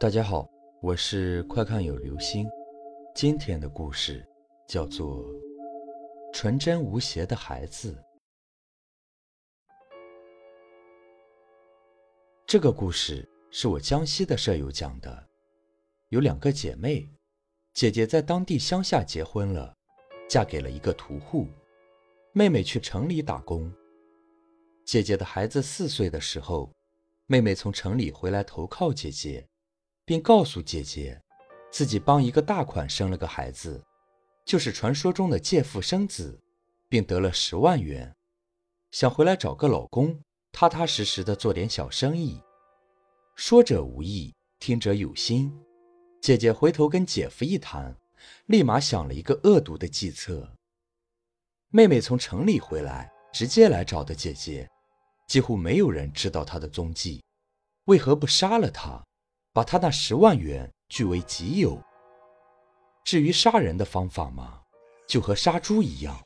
大家好，我是快看有流星。今天的故事叫做《纯真无邪的孩子》。这个故事是我江西的舍友讲的。有两个姐妹，姐姐在当地乡下结婚了，嫁给了一个屠户，妹妹去城里打工。姐姐的孩子四岁的时候，妹妹从城里回来投靠姐姐。并告诉姐姐，自己帮一个大款生了个孩子，就是传说中的借腹生子，并得了十万元，想回来找个老公，踏踏实实的做点小生意。说者无意，听者有心。姐姐回头跟姐夫一谈，立马想了一个恶毒的计策。妹妹从城里回来，直接来找的姐姐，几乎没有人知道她的踪迹，为何不杀了她？把他那十万元据为己有。至于杀人的方法嘛，就和杀猪一样，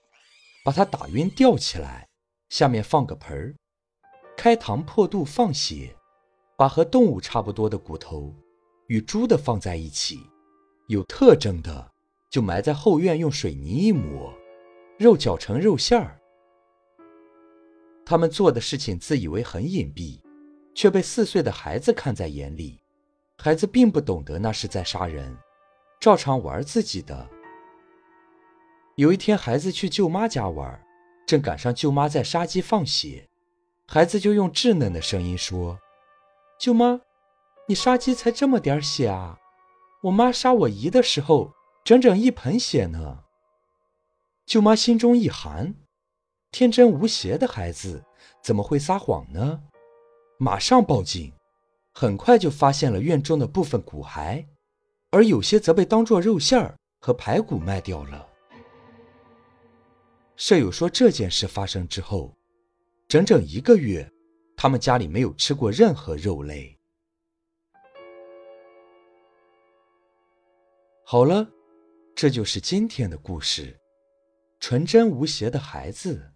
把他打晕吊起来，下面放个盆儿，开膛破肚放血，把和动物差不多的骨头与猪的放在一起，有特征的就埋在后院，用水泥一抹，肉搅成肉馅儿。他们做的事情自以为很隐蔽，却被四岁的孩子看在眼里。孩子并不懂得那是在杀人，照常玩自己的。有一天，孩子去舅妈家玩，正赶上舅妈在杀鸡放血，孩子就用稚嫩的声音说：“舅妈，你杀鸡才这么点血啊？我妈杀我姨的时候，整整一盆血呢。”舅妈心中一寒，天真无邪的孩子怎么会撒谎呢？马上报警。很快就发现了院中的部分骨骸，而有些则被当作肉馅儿和排骨卖掉了。舍友说，这件事发生之后，整整一个月，他们家里没有吃过任何肉类。好了，这就是今天的故事，纯真无邪的孩子。